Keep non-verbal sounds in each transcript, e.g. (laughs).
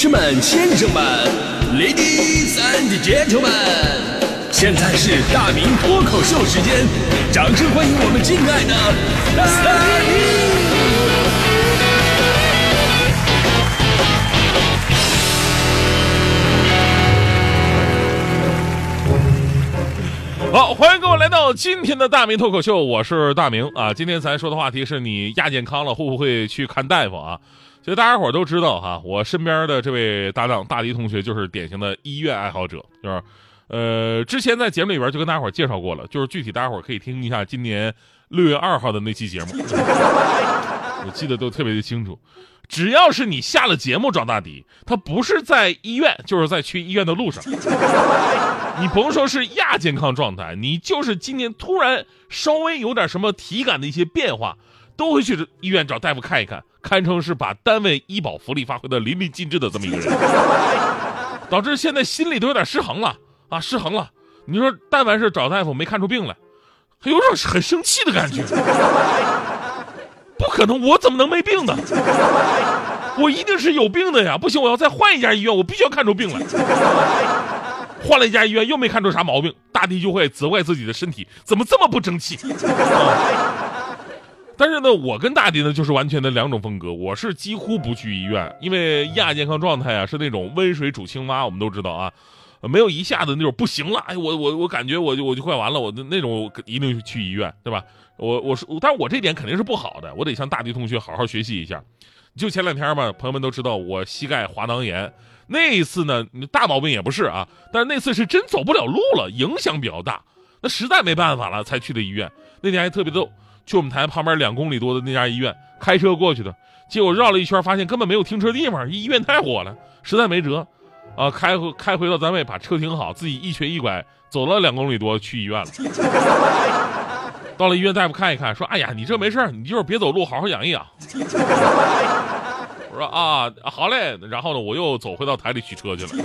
士们、先生们，Ladies and Gentlemen，现在是大明脱口秀时间，掌声欢迎我们敬爱的大明！好，欢迎各位来到今天的大明脱口秀，我是大明啊。今天咱说的话题是你亚健康了，会不会去看大夫啊？其实大家伙都知道哈，我身边的这位搭档大迪同学就是典型的医院爱好者，就是，呃，之前在节目里边就跟大家伙介绍过了，就是具体大家伙可以听一下今年六月二号的那期节目，(laughs) 我记得都特别的清楚。只要是你下了节目找大迪，他不是在医院，就是在去医院的路上。你甭说是亚健康状态，你就是今年突然稍微有点什么体感的一些变化，都会去医院找大夫看一看，堪称是把单位医保福利发挥的淋漓尽致的这么一个人，(laughs) 导致现在心里都有点失衡了啊，失衡了。你说但凡是找大夫没看出病来，还有种很生气的感觉。不可能，我怎么能没病呢？我一定是有病的呀！不行，我要再换一家医院，我必须要看出病来。换了一家医院又没看出啥毛病，大地就会责怪自己的身体怎么这么不争气。啊、但是呢，我跟大迪呢就是完全的两种风格。我是几乎不去医院，因为亚健康状态啊是那种温水煮青蛙，我们都知道啊，没有一下子那种不行了，哎，我我我感觉我就我就快完了，我的那种一定去医院，对吧？我我是，但是我这点肯定是不好的，我得向大迪同学好好学习一下。就前两天嘛，朋友们都知道我膝盖滑囊炎，那一次呢大毛病也不是啊，但是那次是真走不了路了，影响比较大，那实在没办法了才去的医院。那天还特别逗，去我们台旁边两公里多的那家医院，开车过去的，结果绕了一圈，发现根本没有停车地方，医院太火了，实在没辙，啊，开回开回到单位把车停好，自己一瘸一拐走了两公里多去医院了。到了医院，大夫看一看，说：“哎呀，你这没事你就是别走路，好好养一养。”我说：“啊，好嘞。”然后呢，我又走回到台里取车去了，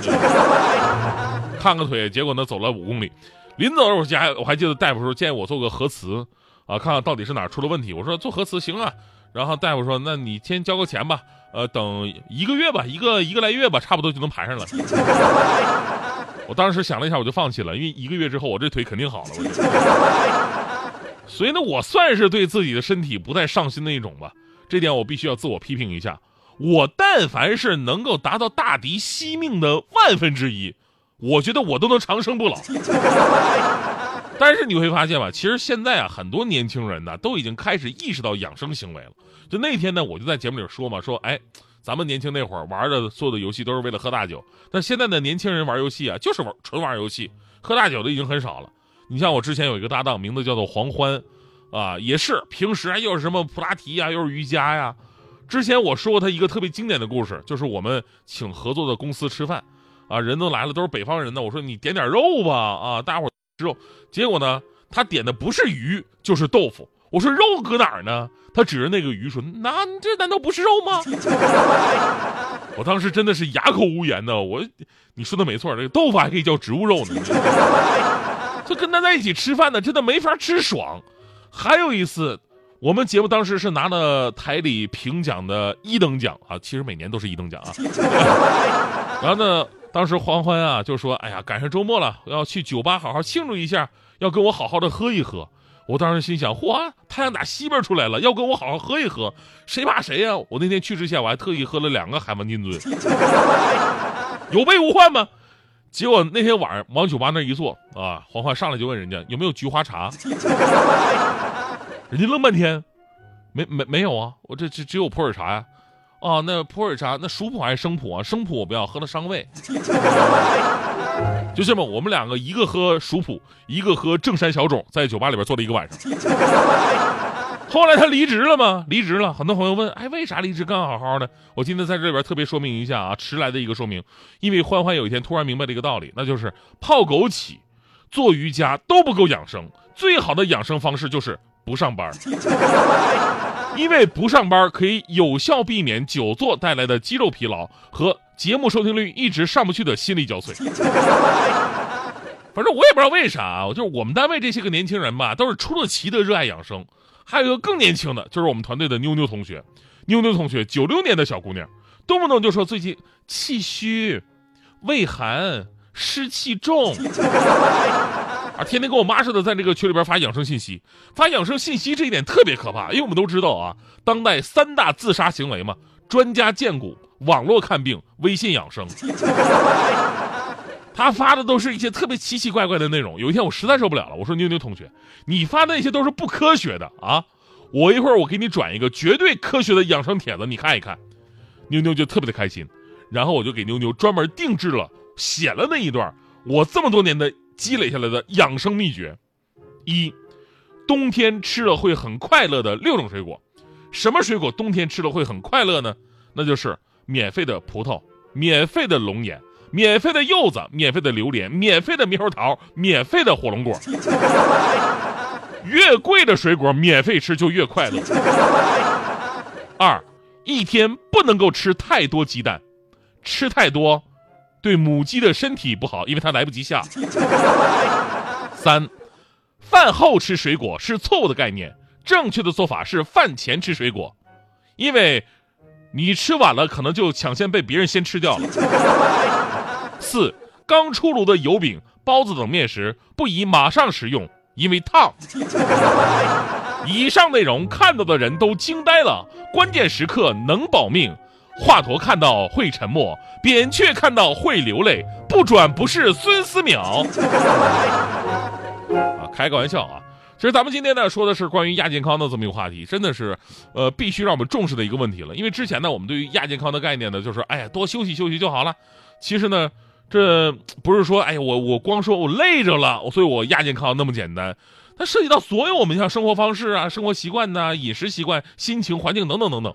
看个腿。结果呢，走了五公里，临走的时候我家我还记得大夫说建议我做个核磁，啊，看看到底是哪出了问题。我说做核磁行啊。然后大夫说：“那你先交个钱吧，呃，等一个月吧，一个一个来月吧，差不多就能排上了。(laughs) ”我当时想了一下，我就放弃了，因为一个月之后我这腿肯定好了。我所以呢，我算是对自己的身体不太上心的一种吧，这点我必须要自我批评一下。我但凡是能够达到大敌惜命的万分之一，我觉得我都能长生不老。但是你会发现吧，其实现在啊，很多年轻人呢都已经开始意识到养生行为了。就那天呢，我就在节目里说嘛，说哎，咱们年轻那会儿玩的所有的游戏都是为了喝大酒，但现在的年轻人玩游戏啊，就是玩纯玩游戏，喝大酒的已经很少了。你像我之前有一个搭档，名字叫做黄欢，啊，也是平时啊又是什么普拉提呀，又是瑜伽呀。之前我说过他一个特别经典的故事，就是我们请合作的公司吃饭，啊，人都来了，都是北方人呢。我说你点点肉吧，啊，大伙吃肉。结果呢，他点的不是鱼就是豆腐。我说肉搁哪儿呢？他指着那个鱼说：“那这难道不是肉吗？” (laughs) 我当时真的是哑口无言呢。我，你说的没错，这个豆腐还可以叫植物肉呢。(laughs) 就跟他在一起吃饭呢，真的没法吃爽。还有一次，我们节目当时是拿了台里评奖的一等奖啊，其实每年都是一等奖啊。(laughs) 然后呢，当时黄欢啊就说：“哎呀，赶上周末了，要去酒吧好好庆祝一下，要跟我好好的喝一喝。”我当时心想：“嚯，太阳打西边出来了，要跟我好好喝一喝，谁怕谁呀？”我那天去之前，我还特意喝了两个海王金樽，(laughs) 有备无患嘛？结果那天晚上往酒吧那一坐啊，黄欢上来就问人家有没有菊花茶，(laughs) 人家愣半天，没没没有啊，我这这只有普洱茶呀，啊，那普洱茶那熟普还是生普啊？生普我不要，喝了伤胃。(laughs) 就这么，我们两个一个喝熟普，一个喝正山小种，在酒吧里边坐了一个晚上。(laughs) 后来他离职了吗？离职了。很多朋友问，哎，为啥离职？干好好的。我今天在这里边特别说明一下啊，迟来的一个说明。因为欢欢有一天突然明白了一个道理，那就是泡枸杞、做瑜伽都不够养生，最好的养生方式就是不上班。(laughs) (laughs) 因为不上班可以有效避免久坐带来的肌肉疲劳和节目收听率一直上不去的心力交瘁。反正我也不知道为啥，就是我们单位这些个年轻人吧，都是出了奇的热爱养生。还有一个更年轻的，就是我们团队的妞妞同学。妞妞同学，九六年的小姑娘，动不动就说最近气虚、胃寒、湿气重，天天跟我妈似的在这个群里边发养生信息。发养生信息这一点特别可怕，因为我们都知道啊，当代三大自杀行为嘛，专家荐股、网络看病、微信养生。他发的都是一些特别奇奇怪怪的内容。有一天我实在受不了了，我说妞妞同学，你发的那些都是不科学的啊！我一会儿我给你转一个绝对科学的养生帖子，你看一看。妞妞就特别的开心，然后我就给妞妞专门定制了，写了那一段我这么多年的积累下来的养生秘诀：一，冬天吃了会很快乐的六种水果。什么水果冬天吃了会很快乐呢？那就是免费的葡萄，免费的龙眼。免费的柚子，免费的榴莲，免费的猕猴桃，免费的火龙果。越贵的水果免费吃就越快乐。二，一天不能够吃太多鸡蛋，吃太多对母鸡的身体不好，因为它来不及下。(laughs) 三，饭后吃水果是错误的概念，正确的做法是饭前吃水果，因为你吃晚了可能就抢先被别人先吃掉了。(laughs) 四，刚出炉的油饼、包子等面食不宜马上食用，因为烫。(laughs) 以上内容看到的人都惊呆了，关键时刻能保命。华佗看到会沉默，扁鹊看到会流泪，不转不是孙思邈。(laughs) 啊，开个玩笑啊！其实咱们今天呢说的是关于亚健康的这么一个话题，真的是，呃，必须让我们重视的一个问题了。因为之前呢，我们对于亚健康的概念呢，就是哎呀，多休息休息就好了。其实呢。这不是说，哎呀，我我光说我累着了，所以我亚健康那么简单。它涉及到所有我们像生活方式啊、生活习惯呐、饮食习惯、心情、环境等等等等。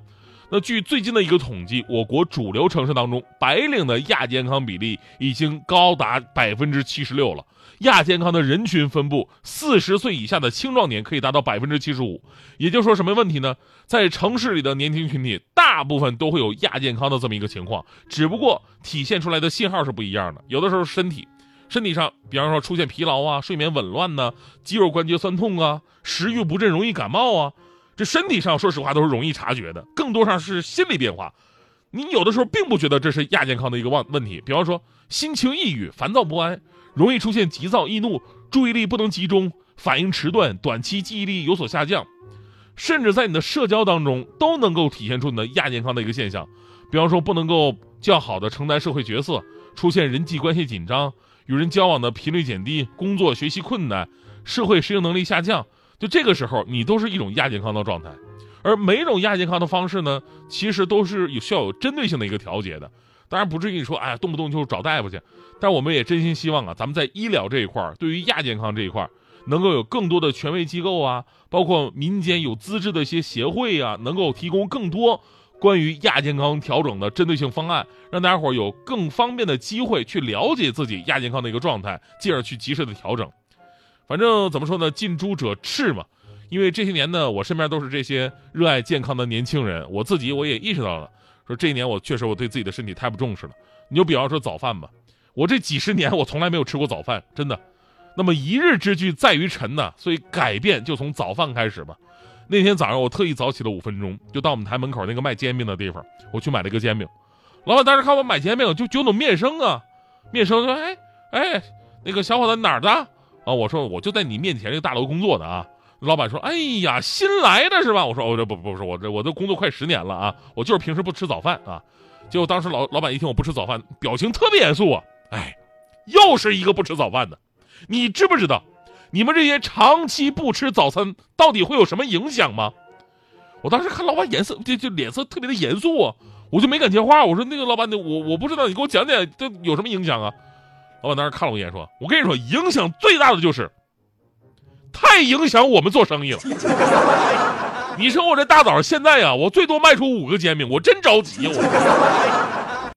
那据最近的一个统计，我国主流城市当中，白领的亚健康比例已经高达百分之七十六了。亚健康的人群分布，四十岁以下的青壮年可以达到百分之七十五。也就是说，什么问题呢？在城市里的年轻群体，大部分都会有亚健康的这么一个情况，只不过体现出来的信号是不一样的。有的时候身体，身体上，比方说出现疲劳啊、睡眠紊乱呐、肌肉关节酸痛啊、食欲不振、容易感冒啊，这身体上说实话都是容易察觉的。更多上是心理变化，你有的时候并不觉得这是亚健康的一个问问题。比方说心情抑郁、烦躁不安。容易出现急躁易怒、注意力不能集中、反应迟钝、短期记忆力有所下降，甚至在你的社交当中都能够体现出你的亚健康的一个现象。比方说，不能够较好的承担社会角色，出现人际关系紧张、与人交往的频率减低、工作学习困难、社会适应能力下降，就这个时候，你都是一种亚健康的状态。而每种亚健康的方式呢，其实都是有需要有针对性的一个调节的。当然不至于说，哎呀，动不动就找大夫去。但我们也真心希望啊，咱们在医疗这一块儿，对于亚健康这一块儿，能够有更多的权威机构啊，包括民间有资质的一些协会啊，能够提供更多关于亚健康调整的针对性方案，让大家伙儿有更方便的机会去了解自己亚健康的一个状态，进而去及时的调整。反正怎么说呢，近朱者赤嘛。因为这些年呢，我身边都是这些热爱健康的年轻人，我自己我也意识到了。说这一年我确实我对自己的身体太不重视了。你就比方说早饭吧，我这几十年我从来没有吃过早饭，真的。那么一日之计在于晨呢，所以改变就从早饭开始吧。那天早上我特意早起了五分钟，就到我们台门口那个卖煎饼的地方，我去买了一个煎饼。老板当时看我买煎饼，就就那面生啊，面生说：“哎哎，那个小伙子哪儿的？”啊，我说我就在你面前这个大楼工作的啊。老板说：“哎呀，新来的是吧？”我说：“哦，这不不是我这我这工作快十年了啊，我就是平时不吃早饭啊。”结果当时老老板一听我不吃早饭，表情特别严肃啊！哎，又是一个不吃早饭的，你知不知道，你们这些长期不吃早餐到底会有什么影响吗？我当时看老板颜色就就脸色特别的严肃啊，我就没敢接话。我说：“那个老板，我我不知道，你给我讲讲这有什么影响啊？”老板当时看了我一眼说：“我跟你说，影响最大的就是。”太影响我们做生意了。你说我这大早上现在呀，我最多卖出五个煎饼，我真着急我。